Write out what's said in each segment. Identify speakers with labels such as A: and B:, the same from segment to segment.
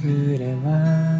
A: 触れは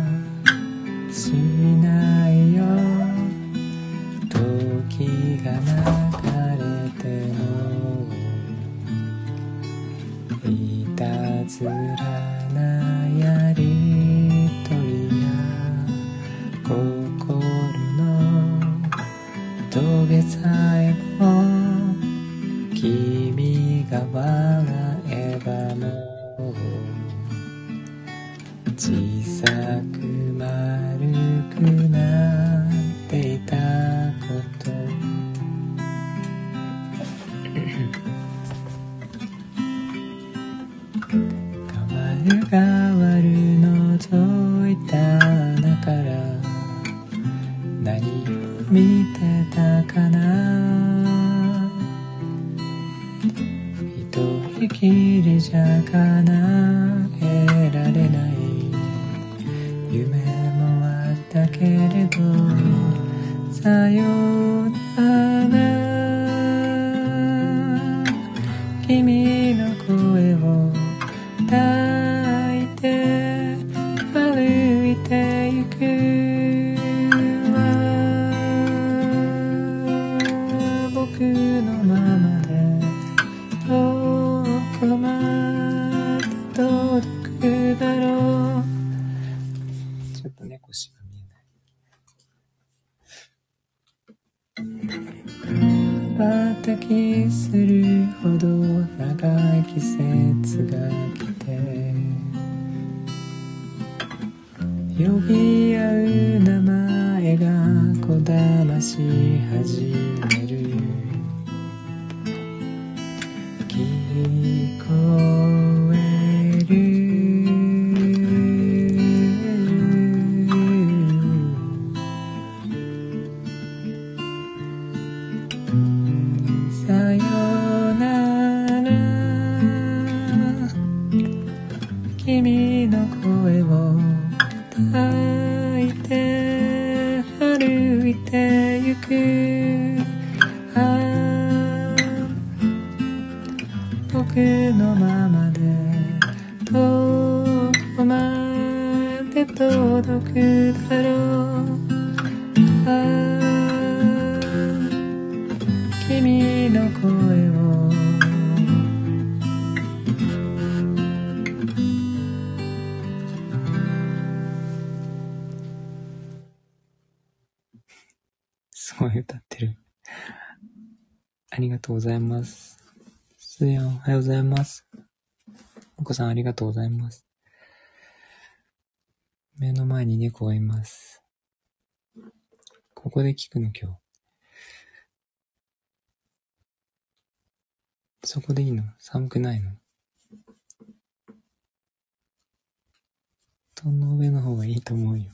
A: 君の声を抱いて歩いてゆく。あ僕のままでどこまで届くだろう。とうございます。すやん、おはようございます。お子さん、ありがとうございます。目の前に猫がいます。ここで聞くの、今日。そこでいいの？寒くないの？布団の上の方がいいと思うよ。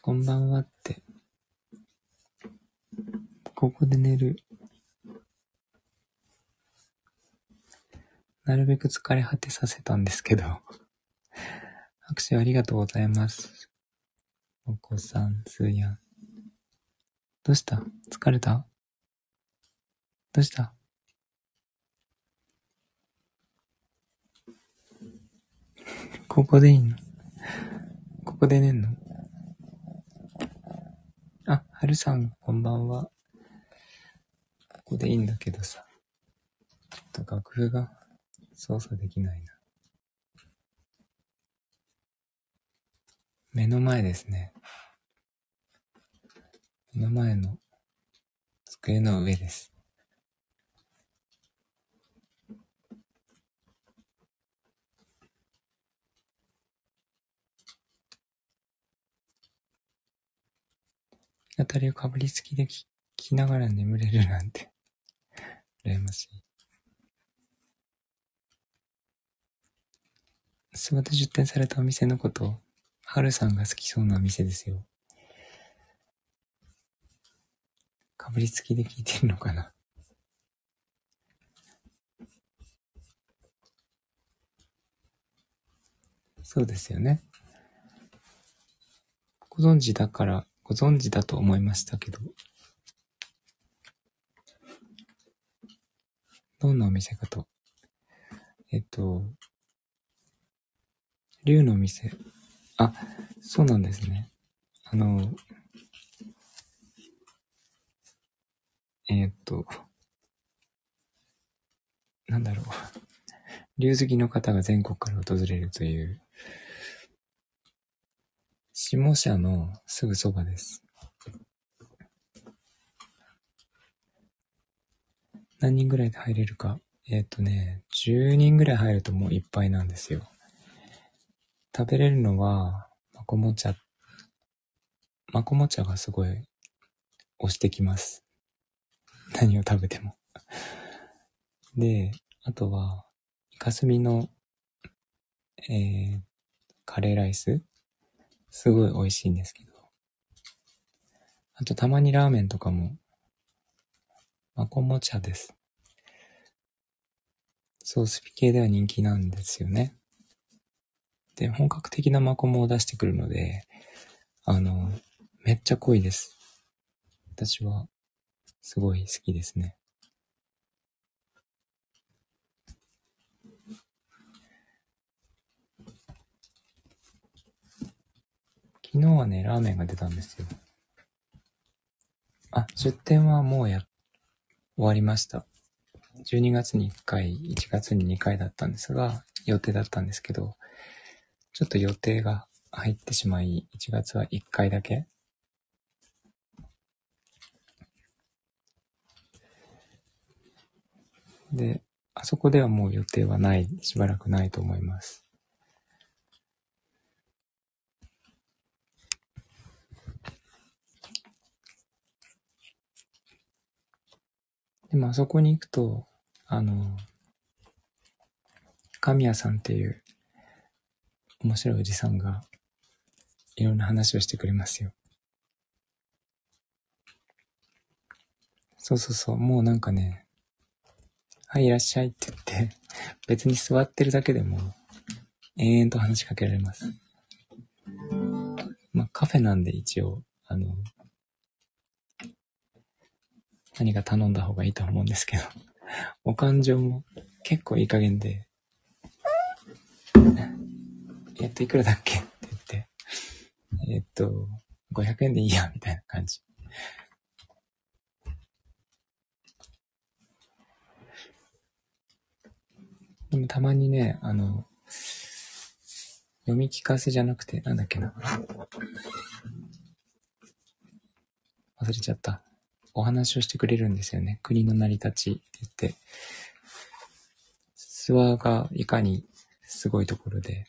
A: こんばんはって。ここで寝る。なるべく疲れ果てさせたんですけど。拍手ありがとうございます。お子さん、すーやん。どうした？疲れた？どうした？ここでいいの？ここで寝んの？あ、はるさん、こんばんは。ここでいいんだけどさ。ちょっと楽譜が操作できないな。目の前ですね。目の前の机の上です。当たりをかぶりつきで聞きながら眠れるなんて。羨ましい。諏訪で出店されたお店のこと、はるさんが好きそうなお店ですよ。かぶりつきで聞いてるのかな？そうですよね。ご存知だから、ご存知だと思いましたけど。どんなお店かと。えっと、竜の店。あ、そうなんですね。あの、え、っと、なんだろう。竜好きの方が全国から訪れるという、下社のすぐそばです。何人ぐらいで入れるか？えっ、とね、10人ぐらい入るともういっぱいなんですよ。食べれるのは、まこも茶。まこも茶がすごい押してきます。何を食べても。で、あとは、イカスミの、えー、カレーライスすごい美味しいんですけど。あと、たまにラーメンとかも、まこも茶です。ソースピ系では人気なんですよね。で、本格的なマコモを出してくるので、あの、めっちゃ濃いです。私は、すごい好きですね。昨日はね、ラーメンが出たんですよ。あ、出店はもうや、終わりました。12月に1回、1月に2回だったんですが、予定だったんですけど、ちょっと予定が入ってしまい、1月は1回だけ。で、あそこではもう予定はない、しばらくないと思います。でもあそこに行くと、あの、神谷さんっていう面白いおじさんが、いろんな話をしてくれますよ。そうそうそう、もうなんかね、はい、いらっしゃいって言って、別に座ってるだけでも、延々と話しかけられます。まあ、カフェなんで一応、あの、何か頼んだ方がいいと思うんですけど、お感情も結構いい加減で、えっと、いくらだっけ？って言って、えっと、500円でいいや、みたいな感じ。でもたまにね、あの、読み聞かせじゃなくて、なんだっけな。忘れちゃった。お話をしてくれるんですよね。国の成り立ちって言って。諏訪がいかにすごいところで、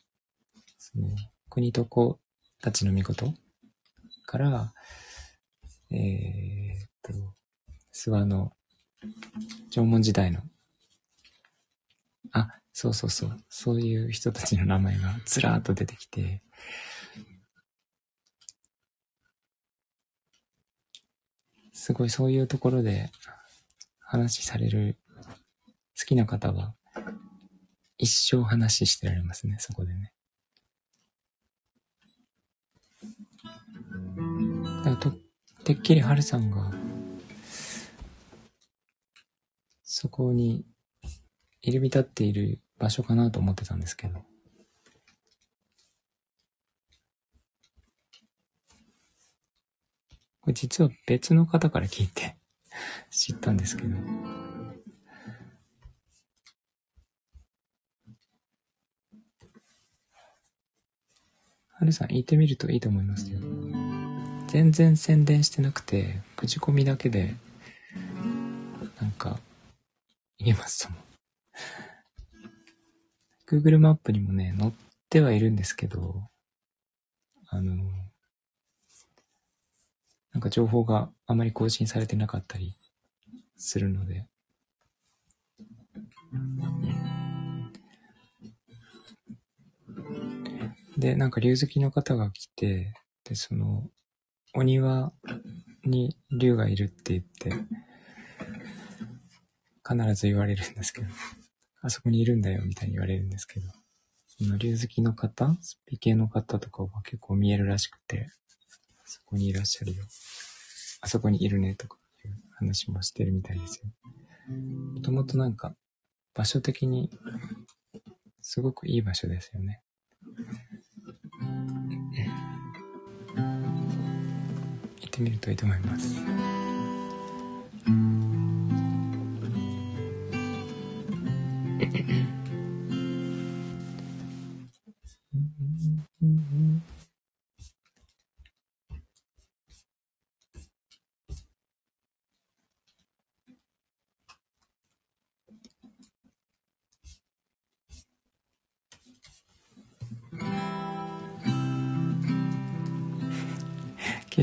A: その国と子たちの御事から、えー、っと、諏訪の縄文時代の、あ、そうそうそう、そういう人たちの名前がずらーっと出てきて、すごいそういうところで話される好きな方は一生話してられますね、そこでね。だと、てっきり春さんが、そこに入り浸っている場所かなと思ってたんですけど。実は別の方から聞いて知ったんですけど。はるさん言ってみるといいと思いますよ。全然宣伝してなくて、口コミだけで、なんか、言えますとも。Google マップにもね、載ってはいるんですけど、あの、なんか情報があまり更新されてなかったりするので。で、なんか竜好きの方が来て、で、その、お庭に竜がいるって言って、必ず言われるんですけど、あそこにいるんだよみたいに言われるんですけど、その竜好きの方、スピ系の方とかは結構見えるらしくて、そこにいらっしゃるよ。あそこにいるね、とかいう話もしてるみたいですよ。もともとなんか、場所的に、すごくいい場所ですよね。行ってみるといいと思います。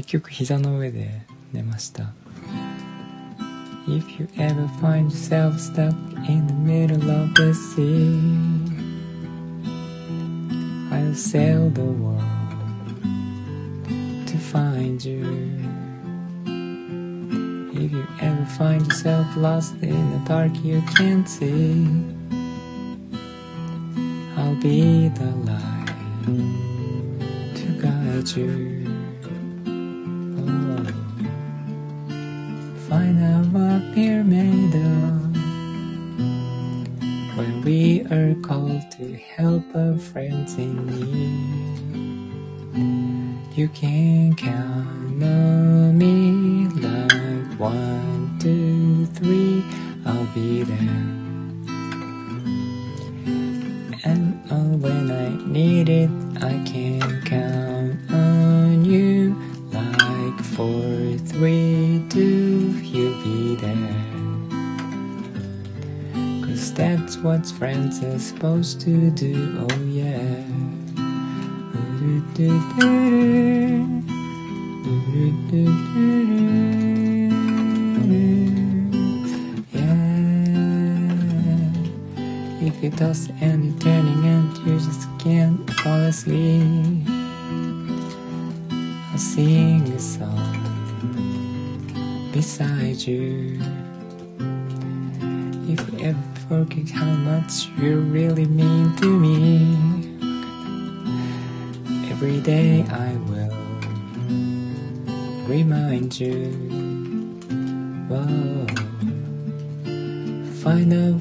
A: 結局膝の上で寝ました If you ever find yourself stuck in the middle of the sea I'll sail the world to find you If you ever find yourself lost in the dark you can't see I'll be the light to guide you We are called to help our friends in need. You can count on me that's what friends are supposed to do, oh yeah. Yeah. If you toss and you're turning and you just can't fall asleep. I'll sing a song beside you. Forget how much you really mean to me, every day I will remind you. Whoa. Find out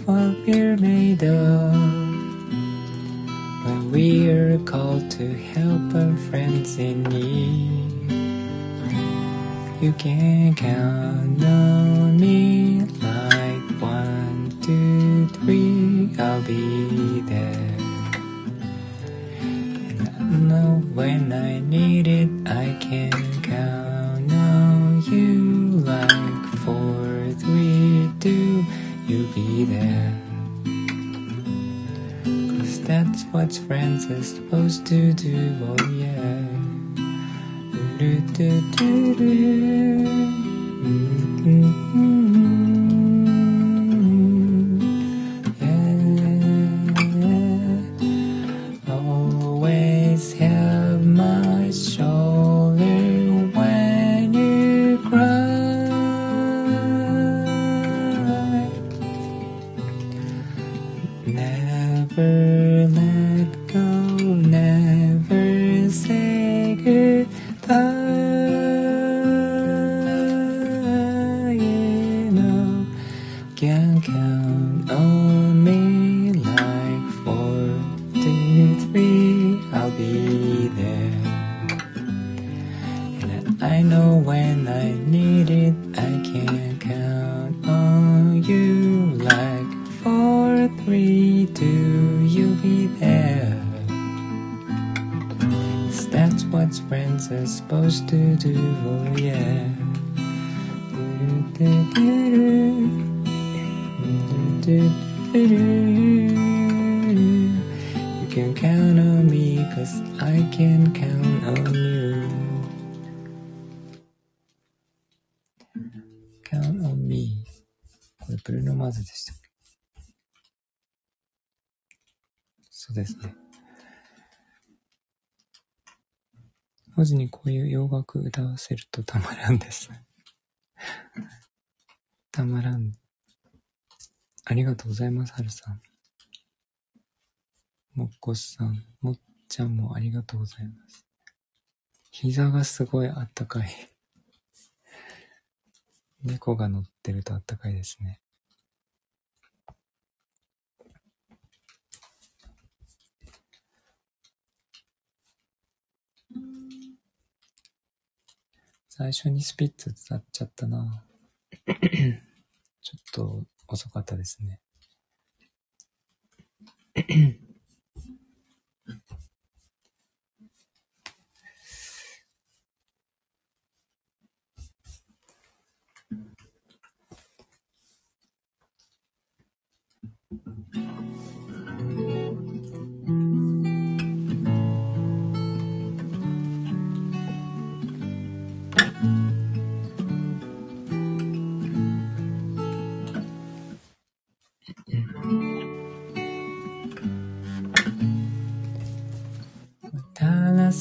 A: what friends are supposed to do, oh yeah. You can count on me, cause I can count on you. Count on me. これブルーノ・マーズでしたっけそうですね。 文字にこういう洋楽歌わせるとたまらんです。たまらん。ありがとうございます、はるさん。もっこさん、もっちゃんもありがとうございます。膝がすごいあったかい。猫が乗ってるとあったかいですね。最初にスピッツ歌っちゃったな。ちょっと遅かったですね。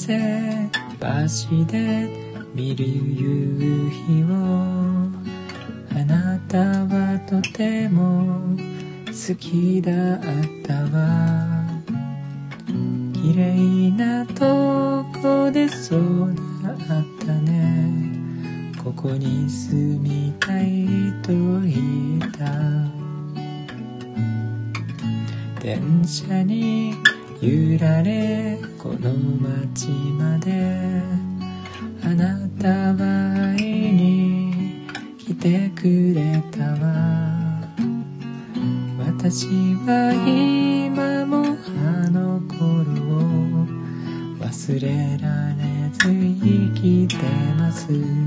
A: せ橋で見る夕日をあなたはとても好きだったわ。綺麗なとこで育ったね。ここに住みたいと言った。電車に揺られこの街まであなたは会いに来てくれたわ。私は今もあの頃を忘れられず生きてます。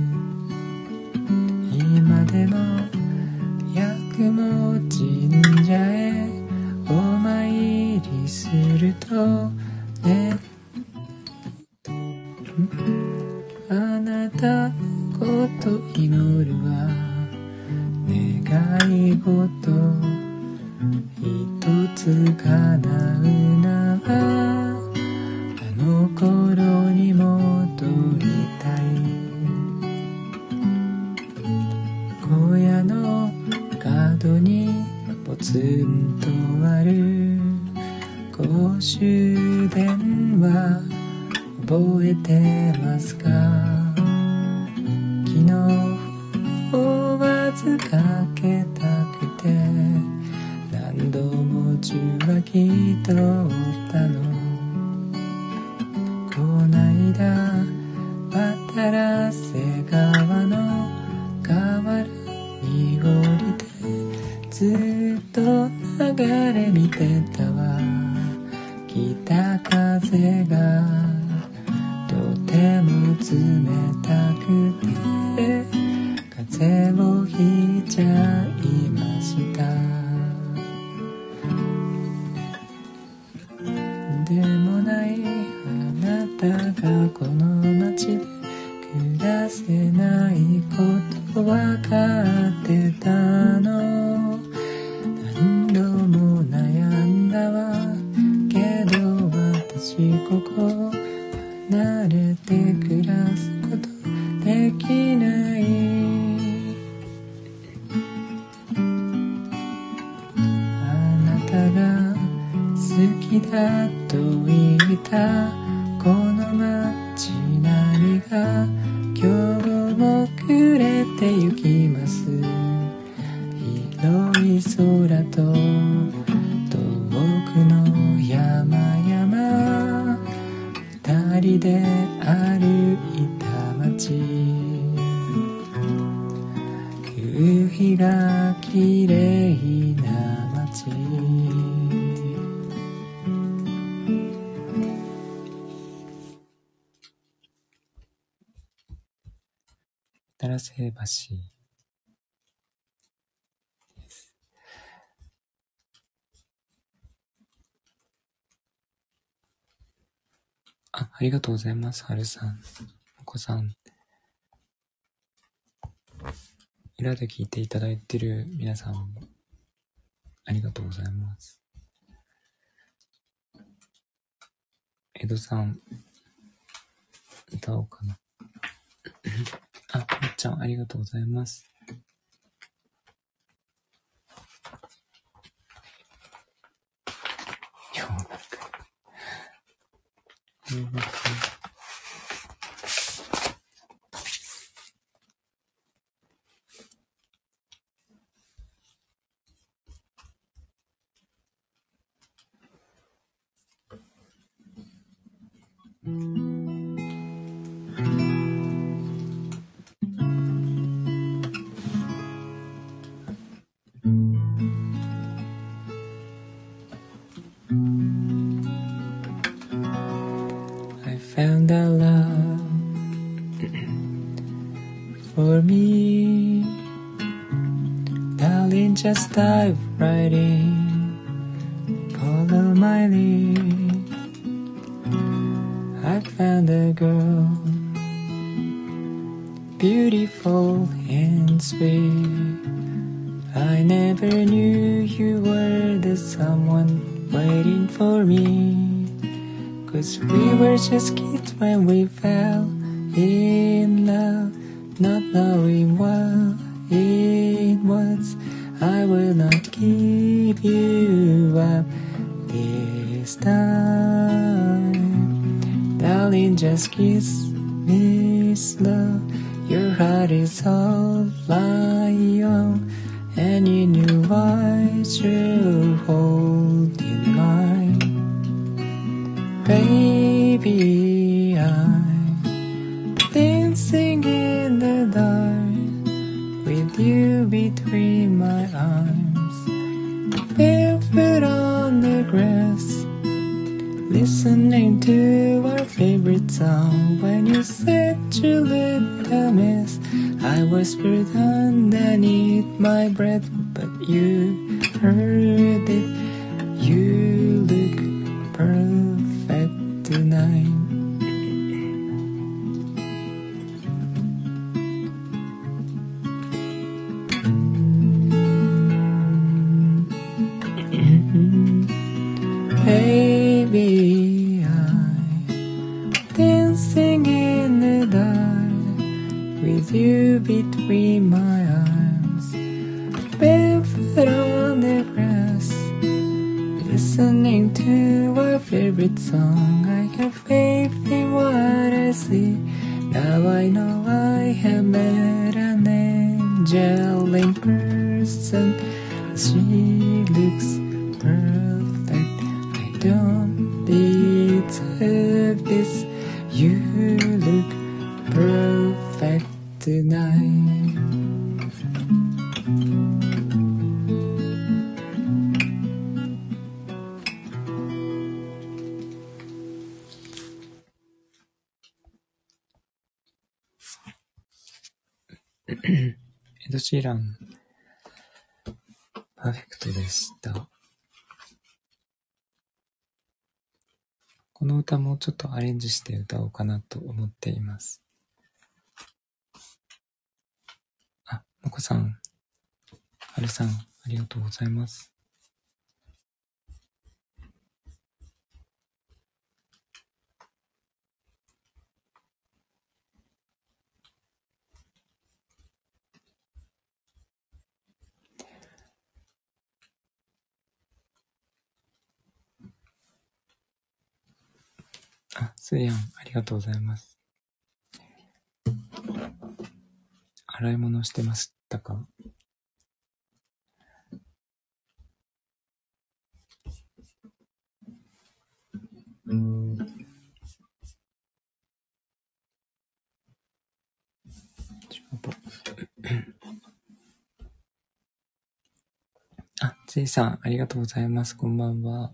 A: 渡瀬橋ですあ、ありがとうございます、はるさん。お子さん。裏で聞いていただいてる皆さん、ありがとうございます。江戸さん、歌おうかな。あ、みっちゃん、ありがとうございます。洋楽。洋楽。Your heart is all I own, and you knew I should hold in mine. Baby, I'm dancing in the dark with you between my arms, barefoot on the grass, listening to our favorite song. When you said you looked a mess, I whispered underneath my breath, but you heard の歌もちょっとアレンジして歌おうかなと思っています。あ、もこさん、はるさん、ありがとうございます。あ、スーヤン、ありがとうございます。洗い物してましたか？あ、ついさん、ありがとうございます。こんばんは。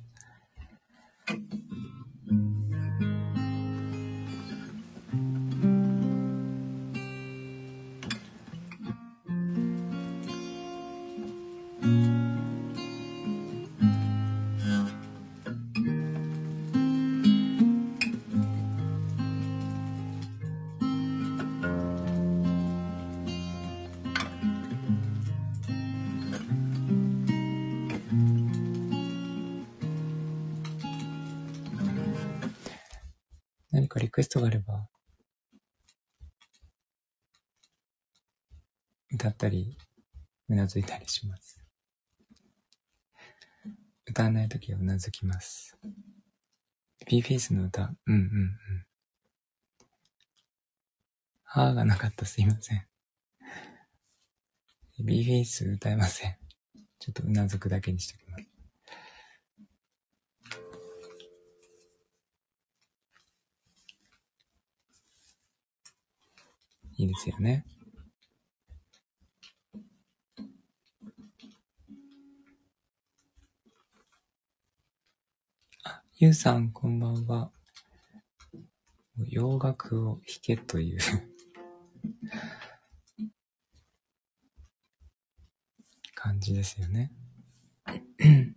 A: うなずいたりします。歌わないときはうなずきます。b フェイスの歌、うんうんうん。はーがなかったすいません。b フェイス歌えません。ちょっとうなずくだけにしておきます。いいですよね。あ、ゆうさん、こんばんは。洋楽を弾けという 感じですよね。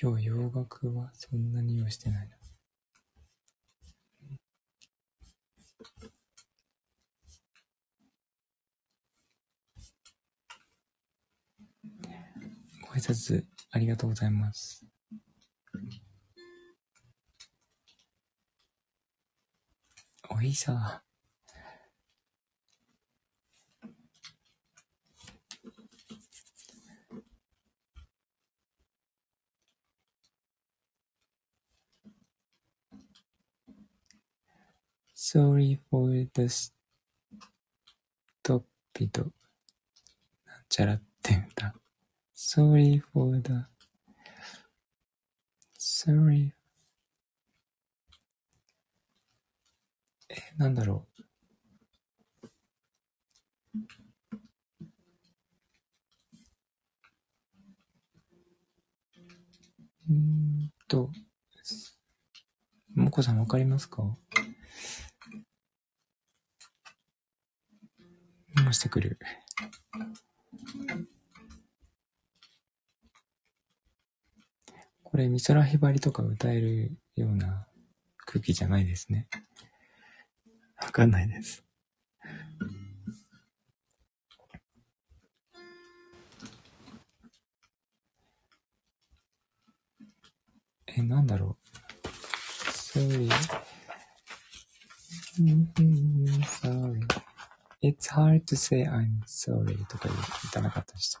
A: 今日洋楽はそんなに用意してないな。挨拶ありがとうございます。おいさ。Sorry for the stupid なんちゃらって歌。Sorry for the Sorry え、なんだろう。うんと、もこさんわかりますか？もしてくる。これ、美空ひばりとか歌えるような空気じゃないですね。わかんないです。え、なんだろう。sorry. sorry. It's hard to say I'm sorry とか言ったなかったでした。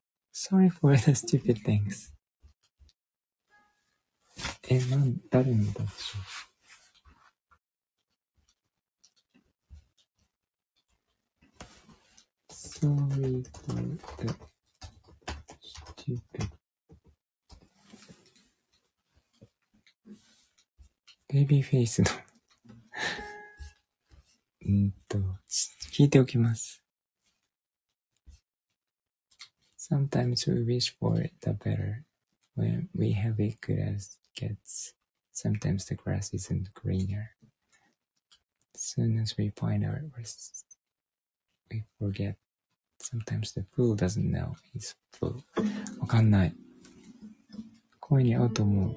A: Sorry for the stupid things」え、なん、誰の歌でしょう Sorry for the stupid ベイビーフェイスのうんと、聞いておきます。Sometimes we wish for the better when we have it good as gets. Sometimes the grass isn't greener. As soon as we find our rest, we forget. Sometimes the fool doesn't know he's full. わかんない。声に合うと思う。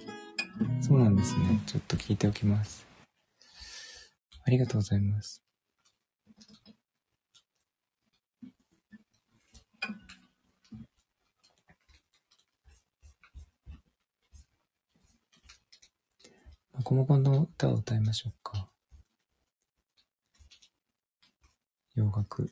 A: そうなんですね。ちょっと聞いておきます。ありがとうございます。 もこもこの歌を歌いましょうか。洋楽。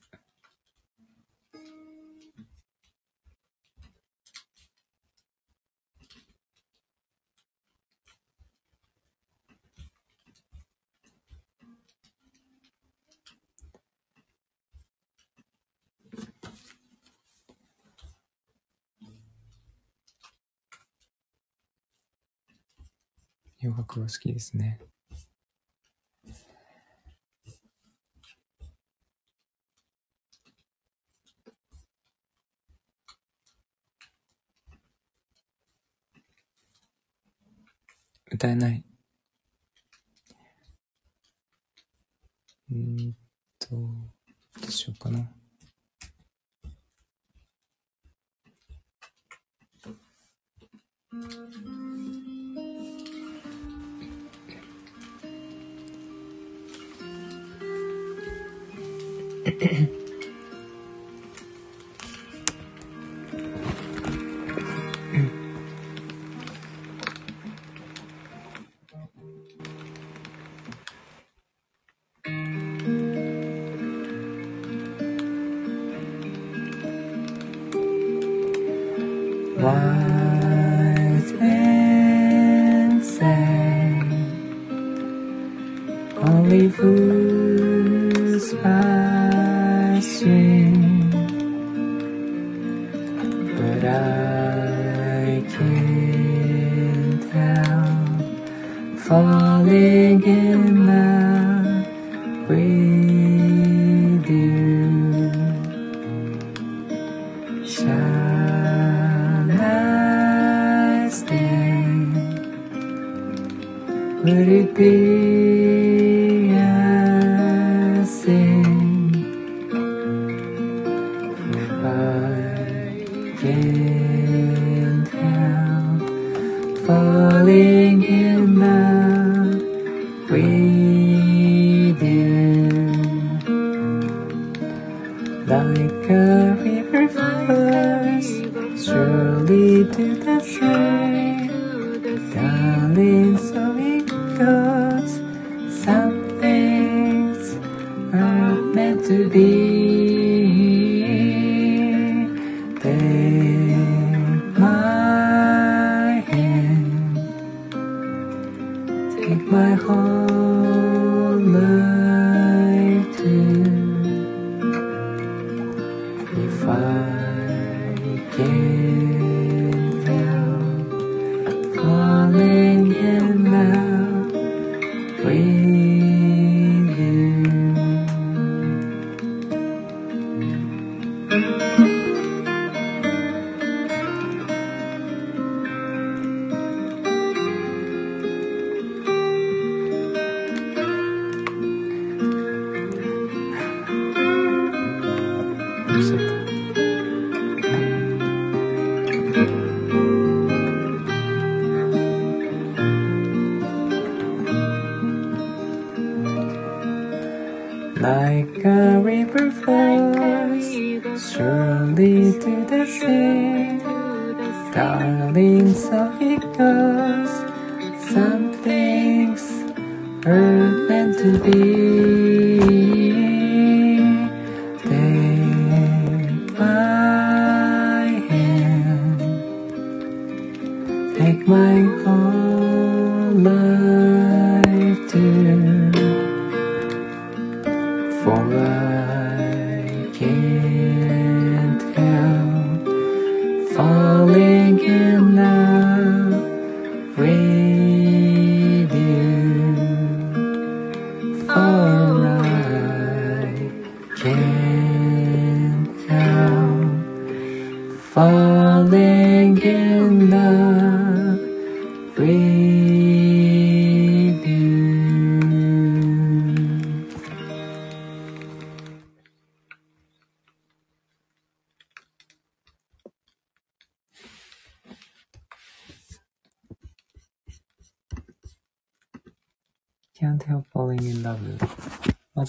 A: 洋楽が好きですね。歌えない。うんと、どうしようかな。Wise men only food sing, but I can't help falling in love with you. Shall I stay? Would it be? my heart.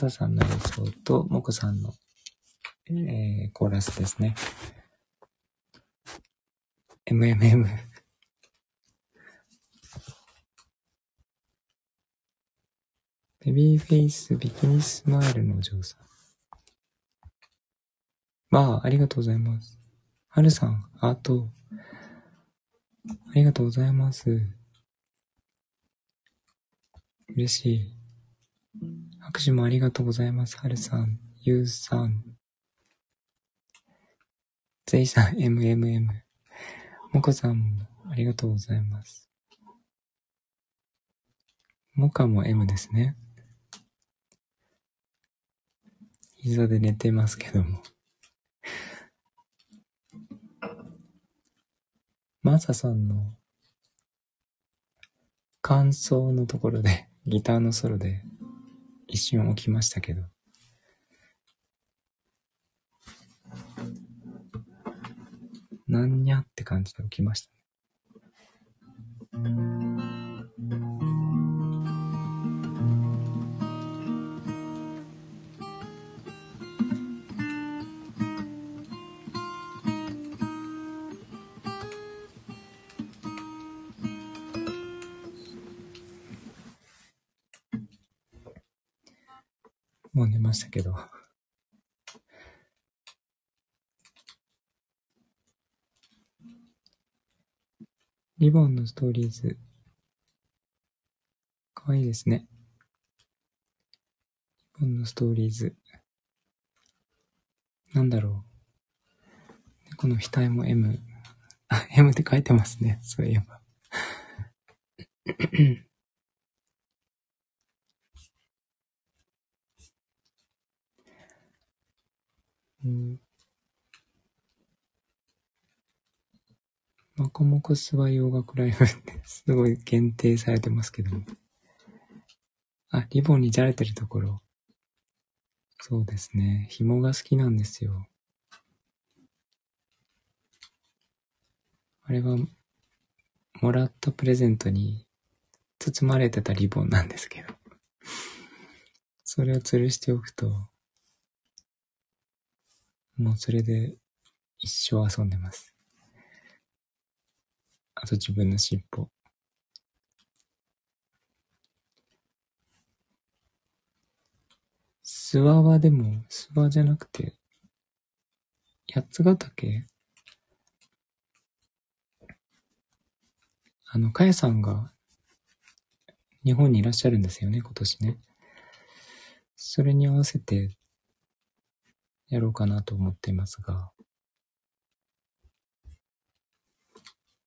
A: マサさんの演奏とモコさんの、えー、コーラスですね。MMM。ベビーフェイスビキニスマイルのお嬢さん。まあ、ありがとうございます。はるさん、ハート。ありがとうございます。嬉しい。拍手もありがとうございます。はるさん、ゆうさん、ぜいさん、MMM。もこさんもありがとうございます。もかも M ですね。膝で寝てますけども。マサさんの感想のところで、ギターのソロで一瞬起きましたけど。なんにゃって感じで起きましたね。もう寝ましたけど。リボンのストーリーズ。かわいいですね。リボンのストーリーズ。なんだろう。猫の額も M。あ、M って書いてますね。そういえば。うん。マコモコスは洋楽ライブって すごい限定されてますけども。あ、リボンにじゃれてるところ。そうですね。紐が好きなんですよ。あれは、もらったプレゼントに包まれてたリボンなんですけど。それを吊るしておくと、もうそれで一生遊んでます。あと自分の尻尾。諏訪はでも、諏訪じゃなくて、八ヶ岳？あの、かやさんが日本にいらっしゃるんですよね、今年ね。それに合わせてやろうかなと思っていますが、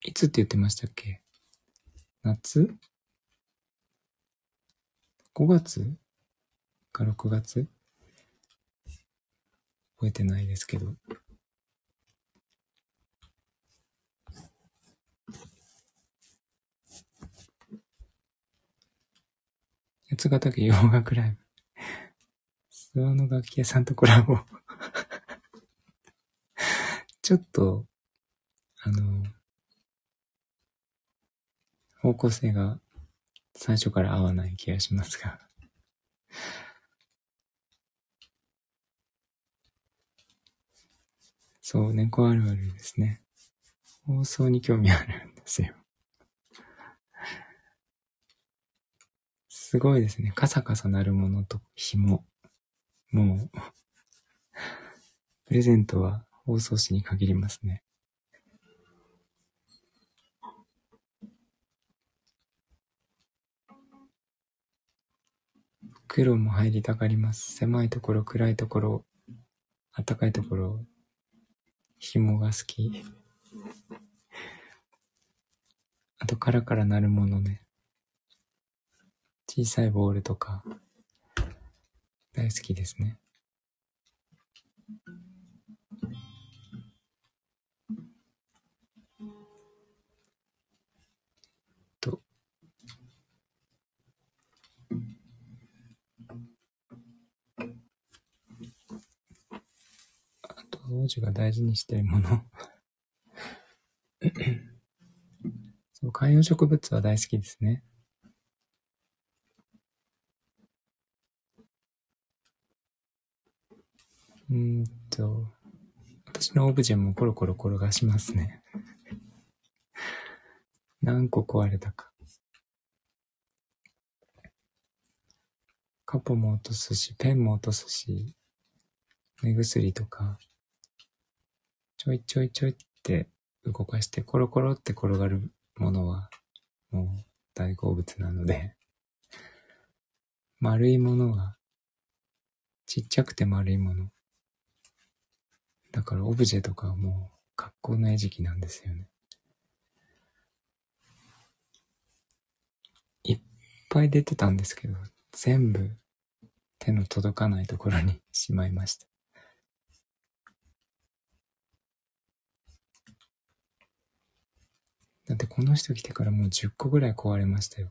A: いつって言ってましたっけ？夏 ?5 月？か6月？覚えてないですけど。八ヶ岳洋楽ライブ。諏訪の楽器屋さんとコラボ ちょっと、あの、方向性が最初から合わない気がしますが。そう、猫あるあるですね。放送に興味あるんですよ。すごいですね。カサカサなるものと紐。もう、プレゼントは放送紙に限りますね。黒も入りたがります。狭いところ、暗いところ、暖かいところ、紐が好き。あと、カラカラなるものね。小さいボールとか、大好きですね。王子が大事にしているもの そう、観葉植物は大好きですね。うんと、私のオブジェもコロコロ転がしますね。何個壊れたか。カポも落とすし、ペンも落とすし、目薬とか、ちょいちょいちょいって動かしてコロコロって転がるものはもう大好物なので丸いものがちっちゃくて丸いもの。だからオブジェとかはもう格好の餌食なんですよね。いっぱい出てたんですけど、全部手の届かないところにしまいました。だってこの人来てからもう10個ぐらい壊れましたよ。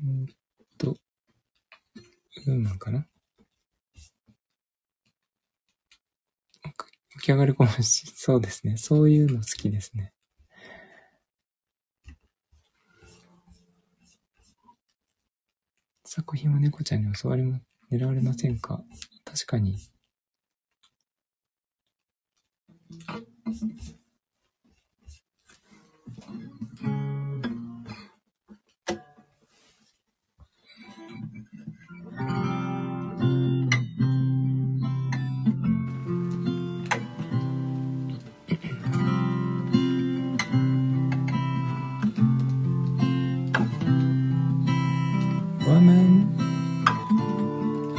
A: うんと、ウーマンかな？起き上がるかもしそうですね。そういうの好きですね。作品は猫ちゃんに襲われま、狙われませんか？確かに。Woman,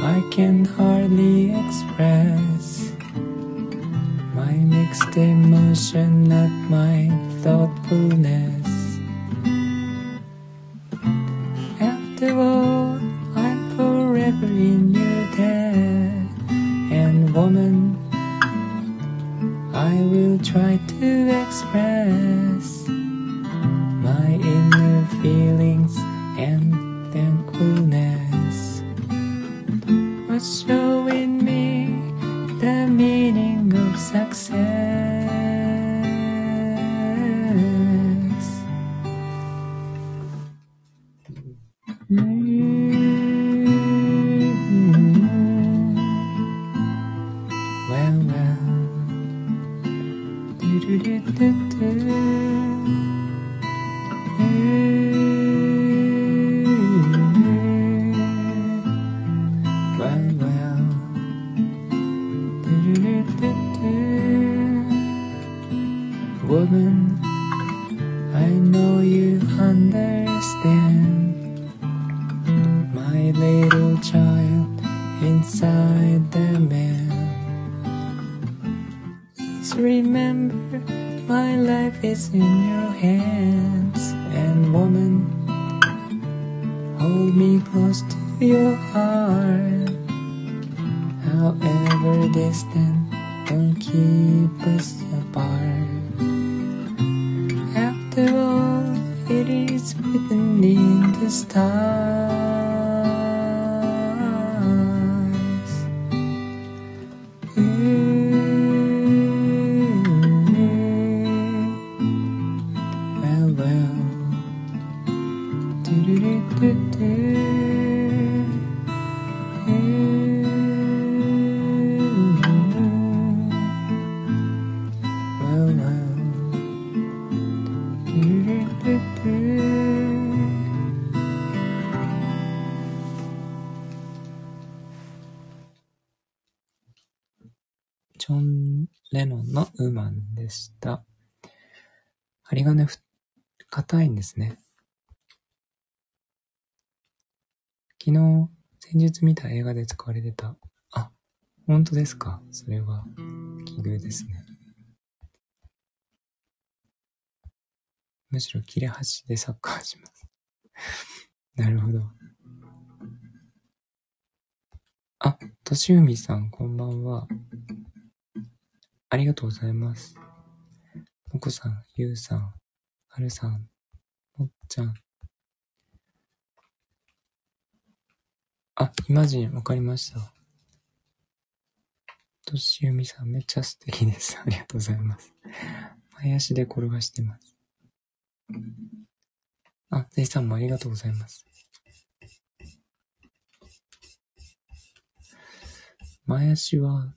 A: I can hardly express my mixed emotion at my thoughtfulness. after all, it is within me this time. 日見た映画で使われてた。あ、本当ですか？それは、奇遇ですね。むしろ切れ端でサッカーします。なるほど。あ、としうみさん、こんばんは。ありがとうございます。もこさん、ゆうさん、はるさん、もっちゃん。あ、イマジン、わかりました。としゆみさん、めっちゃ素敵です。ありがとうございます。前足で転がしてます。あ、ぜいさんもありがとうございます。前足は、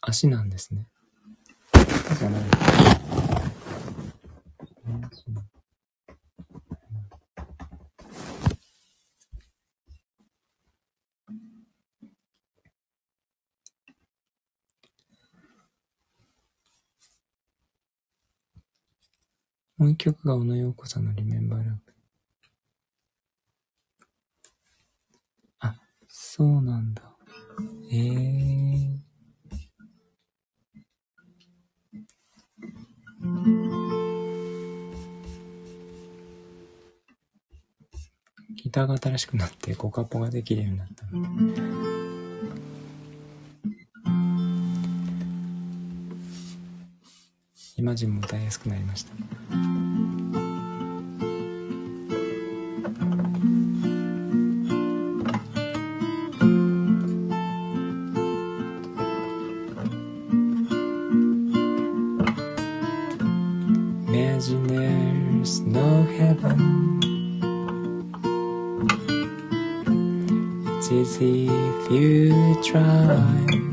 A: 足なんですね。じゃない。もう一曲が小野洋子さんのリメンバーラブ。あ、そうなんだ。ええギターが新しくなってコカポができるようになったの。イマジンも歌いやすくなりました。Imagine there's no heaven. It's easy if you try.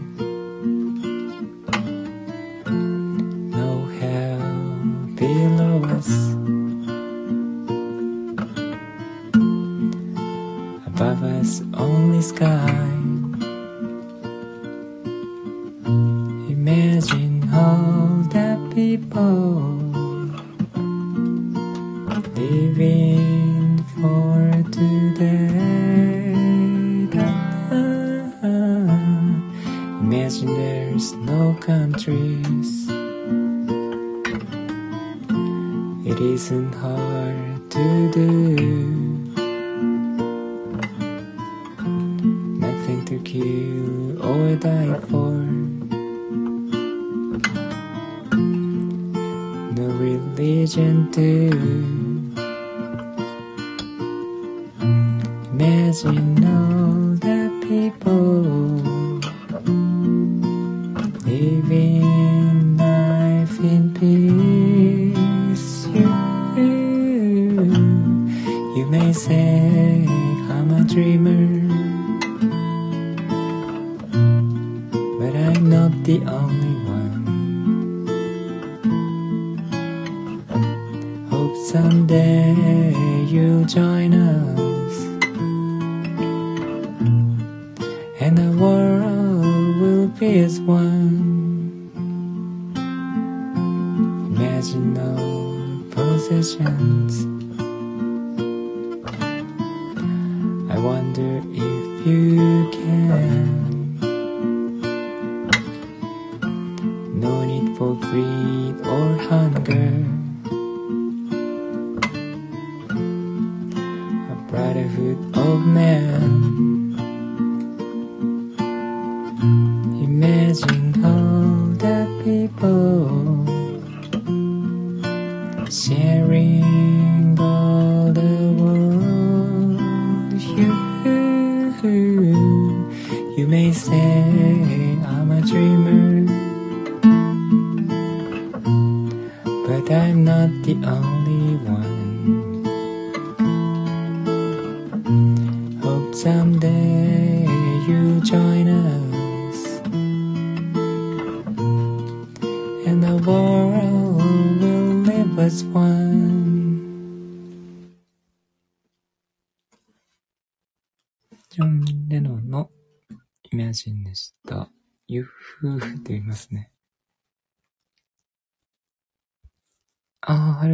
A: No need for greed or hunger.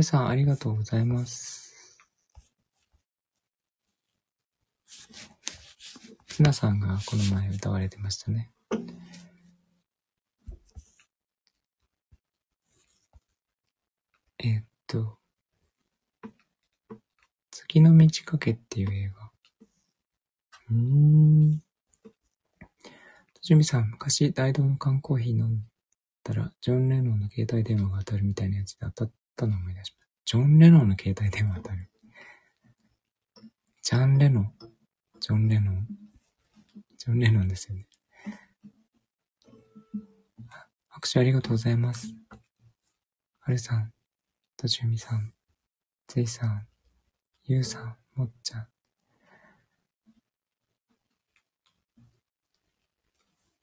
A: さん、ありがとうございます。つなさんがこの前歌われてましたね。えっと、月の満ち欠けっていう映画。うーん。とじみさん、昔、大道の缶コーヒー飲んだら、ジョン・レノンの携帯電話が当たるみたいなやつで当たったのを思い出しました。ジョン・レノンの携帯電話当たる。ジャン・レノン。ジョン・レノン。ジョン・レノンですよね。拍手ありがとうございます。はるさん、とじみさん、ついさん、ゆうさん、もっちゃん。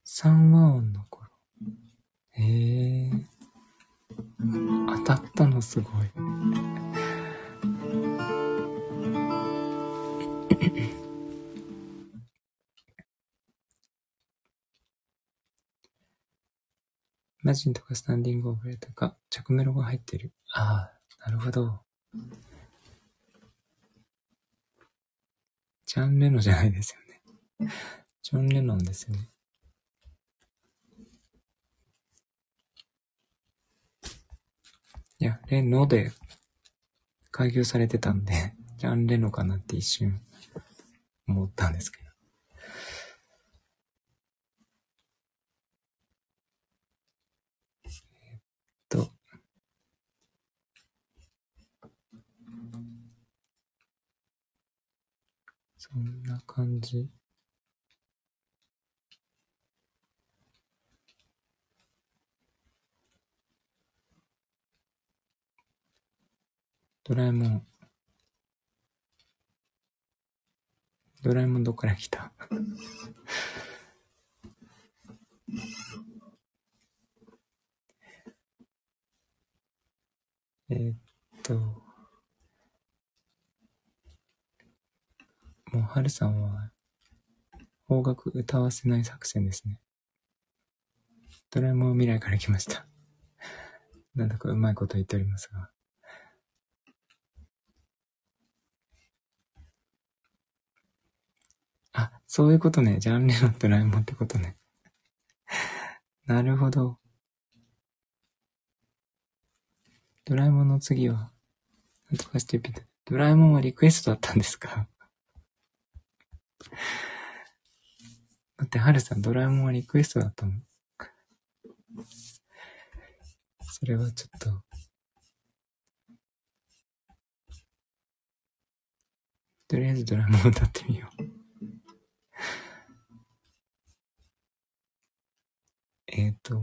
A: 三和音の頃。へえ。当たったのすごい。マジンとかスタンディングオブレとか、着メロが入ってる。ああ、なるほど。ジャン・レノじゃないですよね。ジョン・レノンですよね。いや、レノで開業されてたんで、ジャン・レノかなって一瞬思ったんですけど。えっと、そんな感じ。ドラえもん。ドラえもんどっから来た？えっと、もう、はるさんは、方角歌わせない作戦ですね。ドラえもん未来から来ました。なんだかうまいこと言っておりますが。あ、そういうことね。ジャンルのドラえもんってことね。なるほど。ドラえもんの次は、なんとかしてピッドラえもんはリクエストだったんですか？だって、はるさん、ドラえもんはリクエストだったもん。それはちょっと。とりあえずドラえもん歌ってみよう。えっ、ー、と、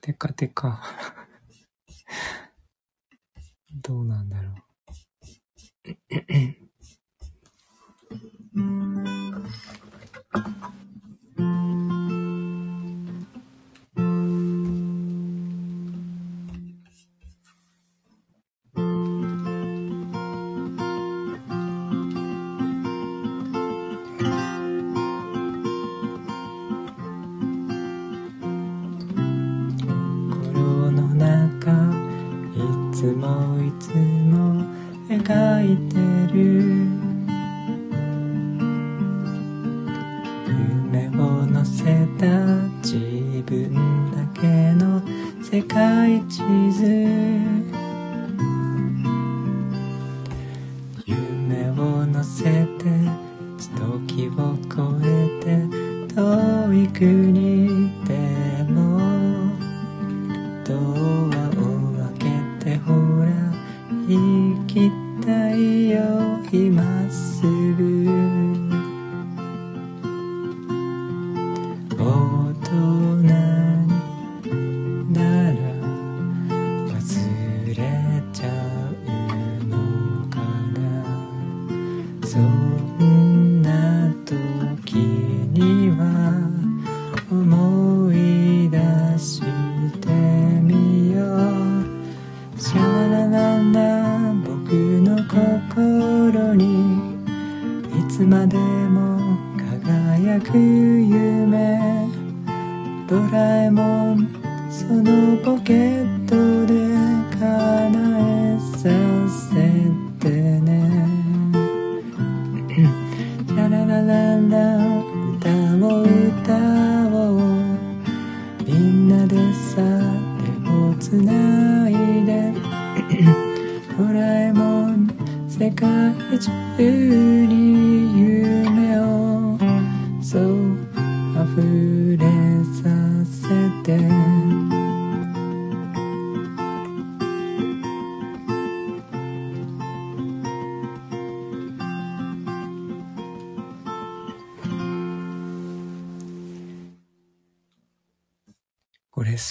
A: テカテカ。どうなんだろう。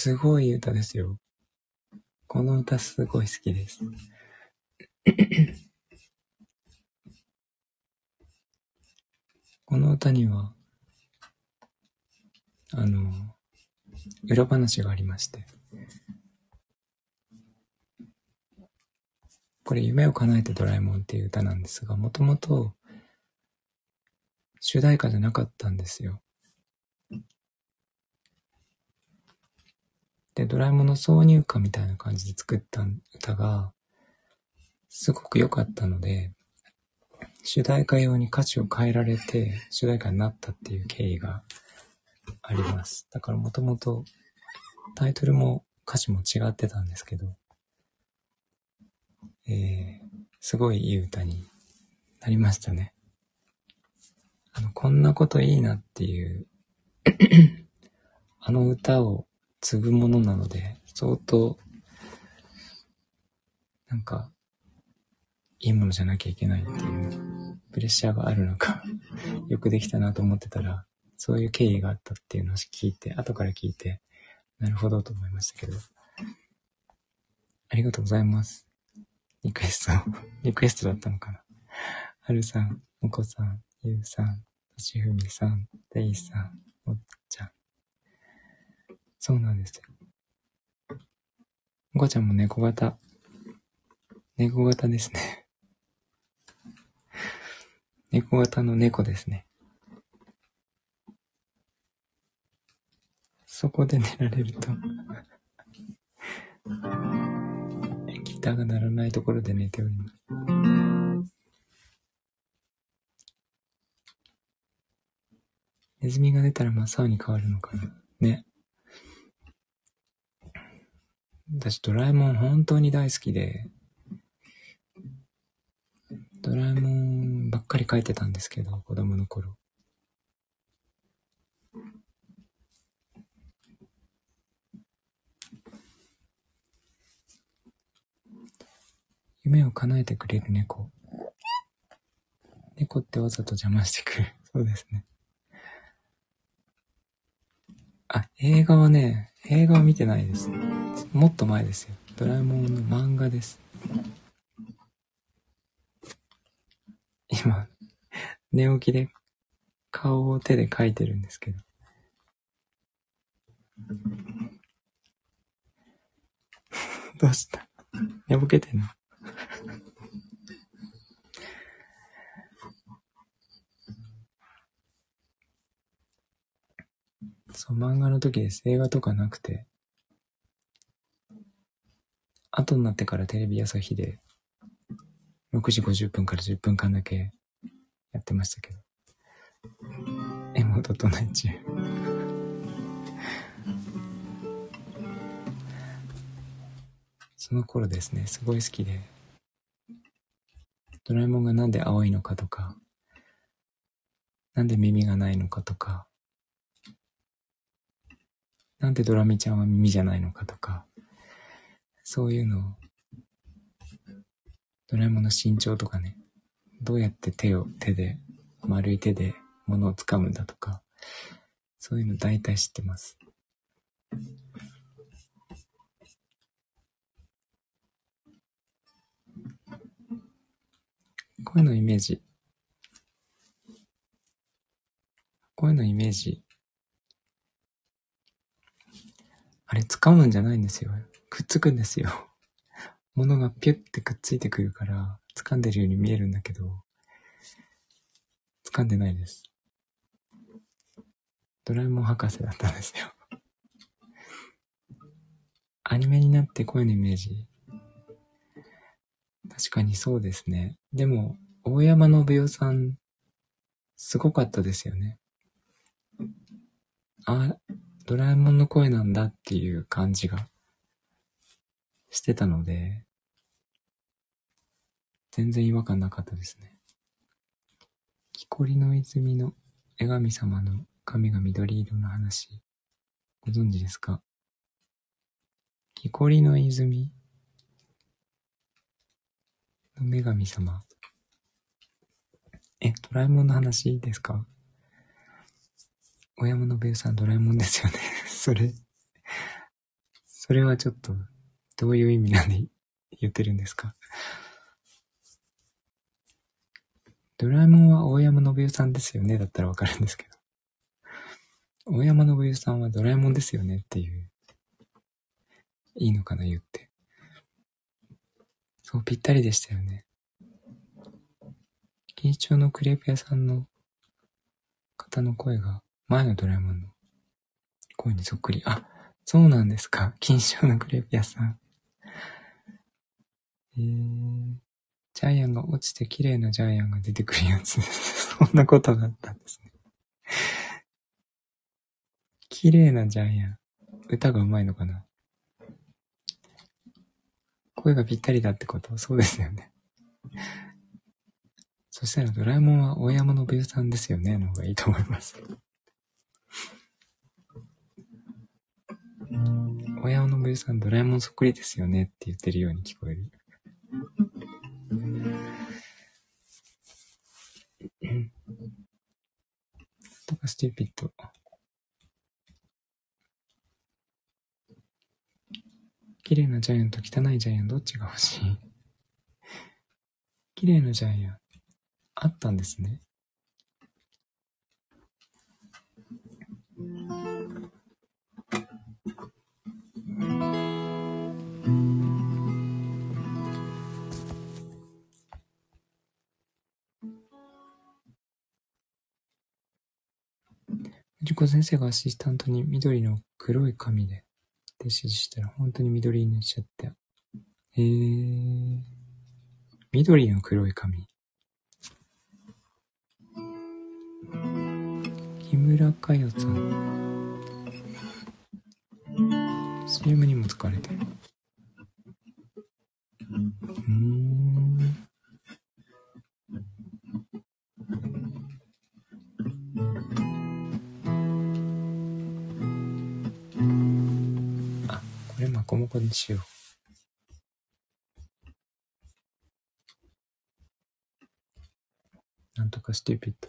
A: すごい歌ですよ。この歌すごい好きです。この歌には、あの、裏話がありまして。これ、夢を叶えてドラえもんっていう歌なんですが、もともと主題歌じゃなかったんですよ。で、ドラえもんの挿入歌みたいな感じで作った歌が、すごく良かったので、主題歌用に歌詞を変えられて、主題歌になったっていう経緯があります。だからもともとタイトルも歌詞も違ってたんですけど、えー、すごいいい歌になりましたね。あの、こんなこといいなっていう あの歌を継ぐものなので、相当、なんか、いいものじゃなきゃいけないっていうプレッシャーがあるのか よくできたなと思ってたら、そういう経緯があったっていうのを聞いて、後から聞いて、なるほどと思いましたけど。ありがとうございます。リクエスト、リクエストだったのかな。はるさん、もこさん、ゆうさん、としふみさん、ていさん、おっちゃん。そうなんですよ。お母ちゃんも猫型。猫型ですね。猫型の猫ですね。そこで寝られるとギターが鳴らないところで寝ております。ネズミが出たら真っ青に変わるのかなね。私ドラえもん本当に大好きで、ドラえもんばっかり書いてたんですけど、子供の頃。夢を叶えてくれる猫。猫ってわざと邪魔してくる。そうですね。あ、映画はね、映画は見てないです。もっと前ですよ。ドラえもんの漫画です。今、寝起きで顔を手で描いてるんですけど。どうした？寝ぼけてんの？そう、漫画の時です。映画とかなくて。後になってからテレビ朝日で、6時50分から10分間だけやってましたけど。エモ整え中。その頃ですね、すごい好きで。ドラえもんがなんで青いのかとか、なんで耳がないのかとか、なんでドラミちゃんは耳じゃないのかとか、そういうのを、ドラえもんの身長とかね、どうやって手を、手で、丸い手で物を掴むんだとか、そういうの大体知ってます。声のイメージ。声のイメージあれ掴むんじゃないんですよ。くっつくんですよ。物がピュッてくっついてくるから、掴んでるように見えるんだけど、掴んでないです。ドラえもん博士だったんですよ。アニメになって声のイメージ。確かにそうですね。でも、大山信代さん、すごかったですよね。あ、ドラえもんの声なんだっていう感じがしてたので、全然違和感なかったですね。木こりの泉の女神様の髪が緑色の話、ご存知ですか？木こりの泉の女神様。え、ドラえもんの話ですか？親物部さんドラえもんですよね それ、それはちょっと、どういう意味なんで言ってるんですか？ドラえもんは大山信代さんですよね？だったらわかるんですけど。大山信代さんはドラえもんですよねっていう。いいのかな言って。そう、ぴったりでしたよね。錦糸町のクレープ屋さんの方の声が前のドラえもんの声にそっくり。あ、そうなんですか。金賞のクレープ屋さん。えー、ジャイアンが落ちて綺麗なジャイアンが出てくるやつ。そんなことがあったんですね。綺麗なジャイアン。歌が上手いのかな声がぴったりだってこと？そうですよね。そしたらドラえもんは大山のぶさんですよね？の方がいいと思います。親のぶさん、ドラえもんそっくりですよねって言ってるように聞こえる。とかスティーピット。綺麗なジャイアンと汚いジャイアンどっちが欲しい？綺麗なジャイアンあったんですね。藤子先生がアシスタントに緑の黒い紙でっ指示したら本当に緑にしちゃって。へえー。緑の黒い紙。木村佳代さん。CM にも使われてる。うん。あ、これマコモコにしよう。なんとかスティピット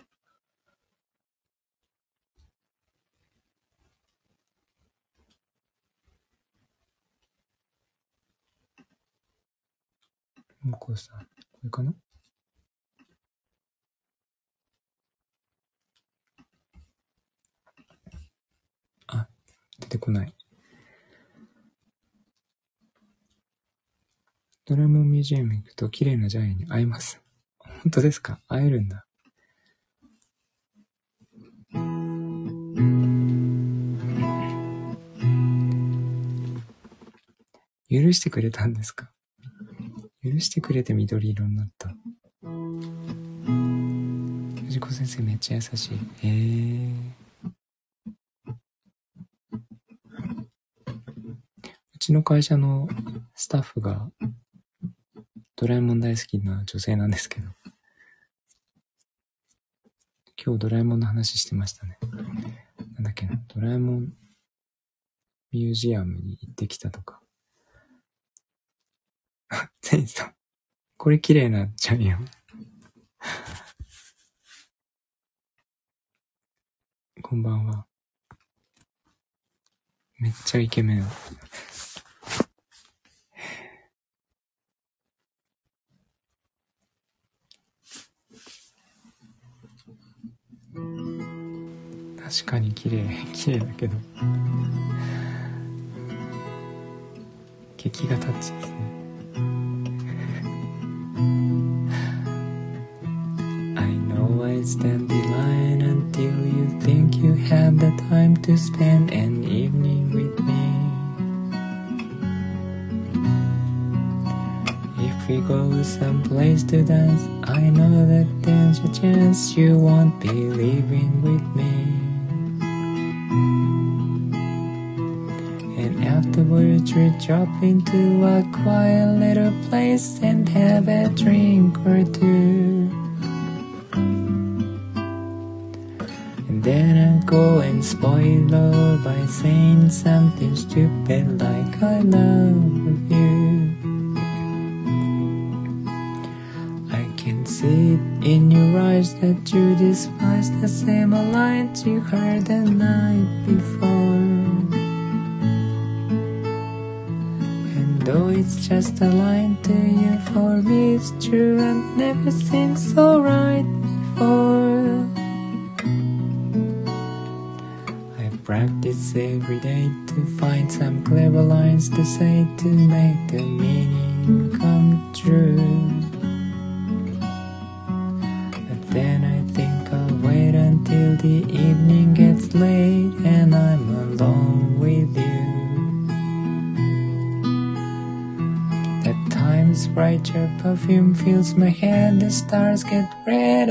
A: 向こうさん、これかな？あ、出てこない。ドラえもんミュージアム行くと綺麗なジャイアンに会えます。本当ですか？会えるんだ。許してくれたんですか？許してくれて緑色になった。藤子先生めっちゃ優しい。へえうちの会社のスタッフがドラえもん大好きな女性なんですけど。今日ドラえもんの話してましたね。なんだっけな、ドラえもんミュージアムに行ってきたとか。テイさん。これ綺麗なジャイアン。こんばんは。めっちゃイケメン。確かに綺麗、綺麗だけど。劇画タッチですね。Stand the line until you think you have the time to spend an evening with me. If we go someplace to dance, I know that there's a chance you won't be leaving with me. We drop into a quiet little place and have a drink or two. And Then I go and spoil all by saying something stupid like I love you. I can see it in your eyes that you despise the same lines you heard the night before. Just a line to you, for me it's true, I've never seen so right before. I practice every day to find some clever lines to say to make the meaning perfume fills my head, the stars get red,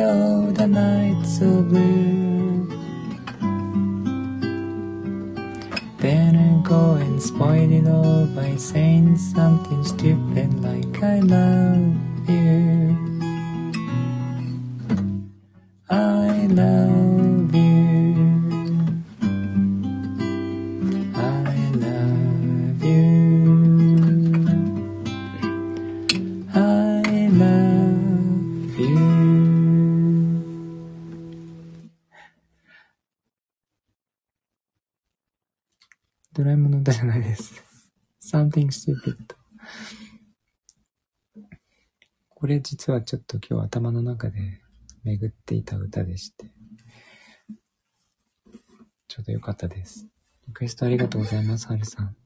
A: ドラえもんの歌じゃないです。something stupid. これ実はちょっと今日頭の中で巡っていた歌でして、ちょうどよかったです。リクエストありがとうございます、はるさん。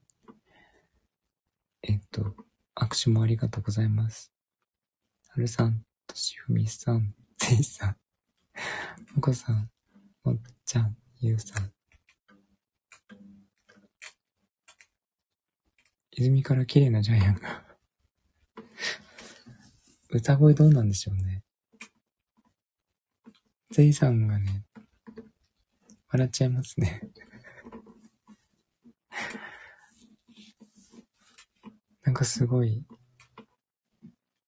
A: えっと、握手もありがとうございます。はるさん、としふみさん、せいさん、もこさん、もっちゃん、ゆうさん、泉から綺麗なジャイアンが歌声どうなんでしょうね。ゼイさんがね、笑っちゃいますねなんかすごい、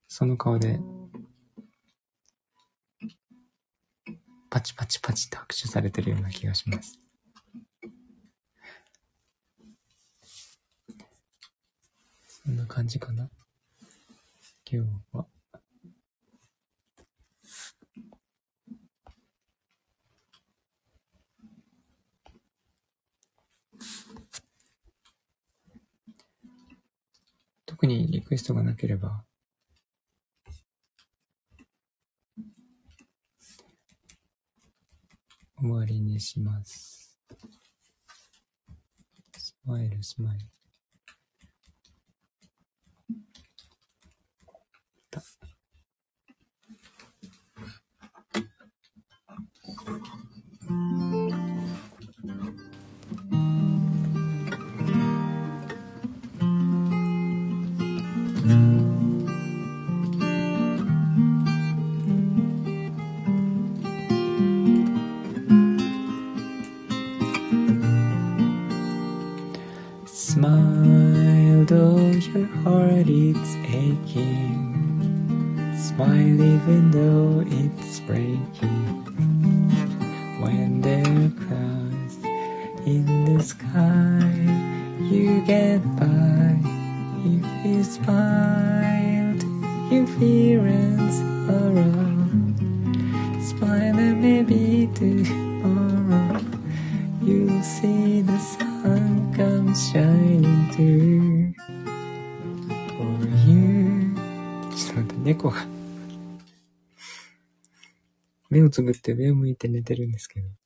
A: その顔で、パチパチパチって拍手されてるような気がします。そんな感じかな。今日は。特にリクエストがなければ、終わりにします。スマイル、スマイル。Smile though your heart is aching. Smile even though it's breaking. The clouds in the sky, you get by. If you smile your feelings around, smile and maybe tomorrow you'll see the sun come shining through for you ちょっと待って、猫が目をつぶって上を向いて寝てるんですけど。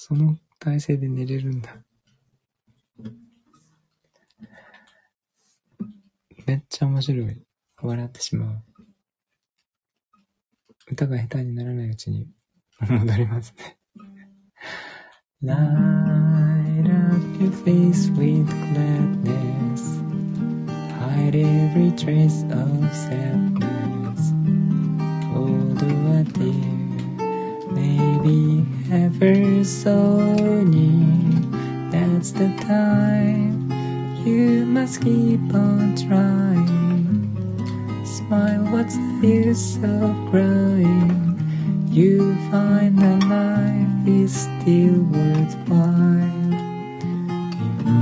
A: その体勢で寝れるんだ。めっちゃ面白い。笑ってしまう。歌が下手にならないうちに戻りますね。Light up your face with gladness. Hide every trace of sadness. Although a dear maybe ever so near, that's the time you must keep on trying. Smile, what's the use of crying? You find that life is still worthwhile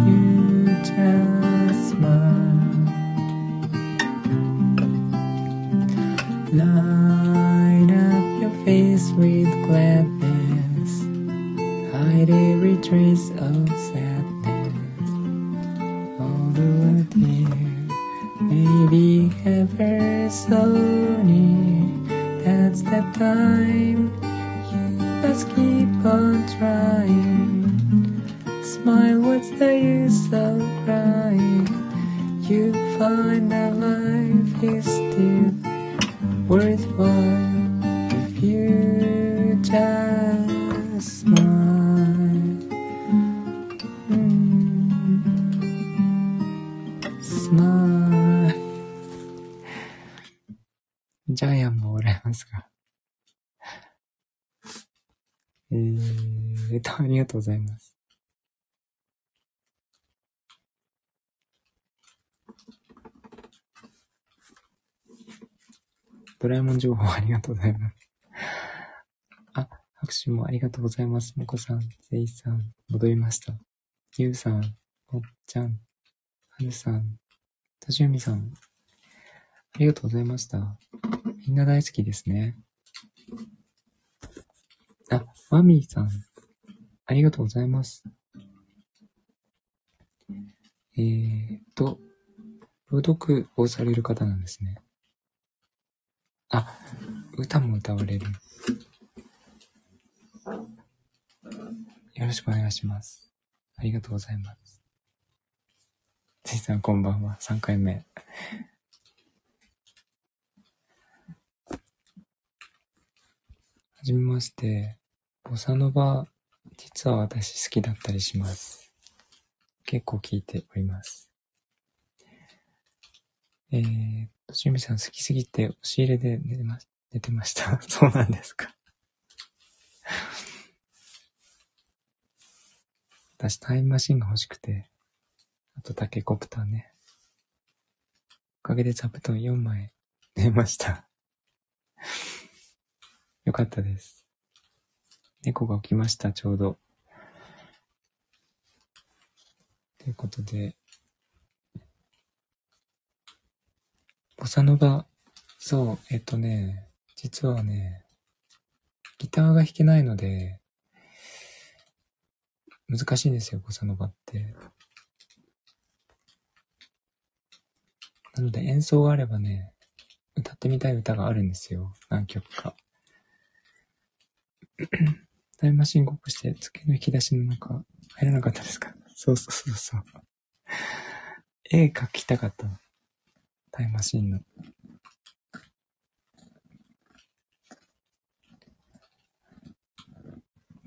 A: you just smile. Light up your face with gladness, every trace of sadness. Although dear, maybe ever so near that's the time you must keep on trying. Smile, what's the use of crying? You find that life is still worthwhile えー、レターありがとうございます。ドラえもん情報ありがとうございます。あ、拍手もありがとうございます。もこさん、せいさん、戻りました。ゆうさん、もっちゃん、はるさん、としゅみさん、ありがとうございました。みんな大好きですね。マミーさん、ありがとうございます。えーと、朗読をされる方なんですね。あ、歌も歌われる。よろしくお願いします。ありがとうございます。せいさんこんばんは。3回目。はじめまして。ボサノバ、実は私好きだったりします。結構聞いております。えー、と、しゅみさん好きすぎて押し入れで寝てま寝てました。そうなんですか。私タイムマシンが欲しくて、あとタケコプターね。おかげで座布団4枚寝ました。よかったです。猫が起きました、ちょうど。ということで、ボサノバ、そう、えっとね、実はね、ギターが弾けないので、難しいんですよ、ボサノバって。なので演奏があればね、歌ってみたい歌があるんですよ。何曲か。タイムマシンごっこして机の引き出しの中入らなかったですか？そうそうそうそう。絵描きたかったの？タイムマシンの。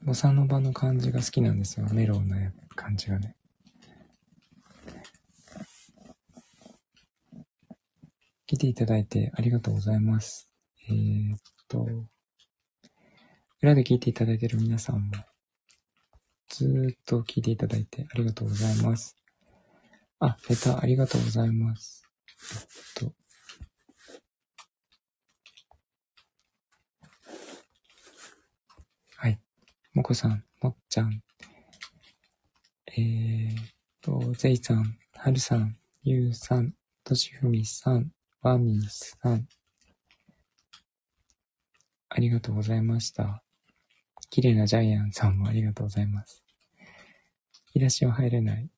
A: ボサノバの感じが好きなんですよ。メロウな感じがね。来ていただいてありがとうございます。えー、っと、裏で聞いていただいている皆さんも、ずーっと聞いていただいてありがとうございます。あ、レタありがとうございます。えっと、はい。もこさん、もっちゃん、えーと、ぜいさん、はるさん、ゆうさん、としふみさん、わみさん、ありがとうございました。綺麗なジャイアンさんもありがとうございます。引き出しは入れない。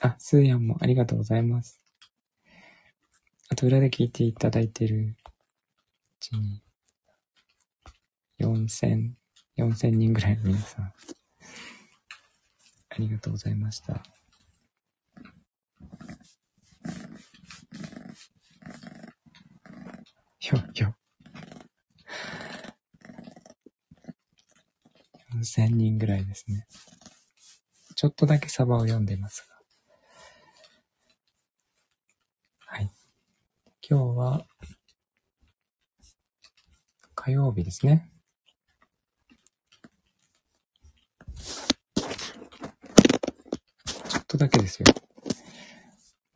A: あ、スーヤンもありがとうございます。あと裏で聞いていただいてるうちに、4000、4000人ぐらいの皆さん、ありがとうございました。ひょ、ひょ。千人ぐらいですね。ちょっとだけサバを読んでますが。はい。今日は、火曜日ですね。ちょっとだけですよ。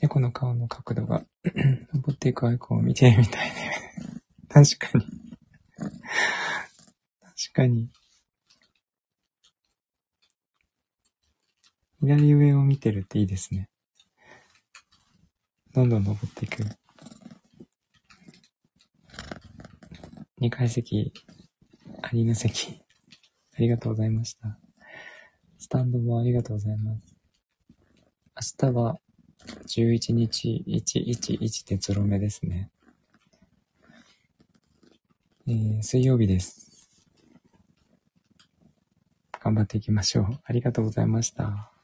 A: 猫の顔の角度が 登っていくアイコンを見てみたいね確かに確かに。左上を見てるっていいですね。どんどん登っていく。2階席、アリーナ席、ありがとうございました。スタンドもありがとうございます。明日は11日111でゾロ目ですね。えー、水曜日です。頑張っていきましょう。ありがとうございました。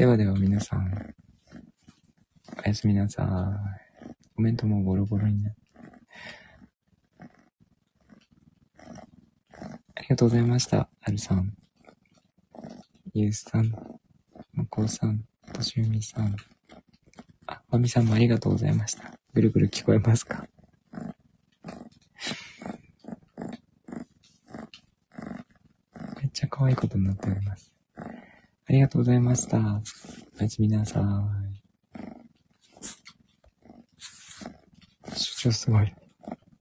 A: ではでは皆さん、おやすみなさい。コメントもボロボロになって。ありがとうございました。あるさん、ゆうさん、まこうさん、としゅうみさん。あ、まみさんもありがとうございました。ぐるぐる聞こえますか？めっちゃ可愛いことになっております。ありがとうございました。おやすみなさい。出張すごい。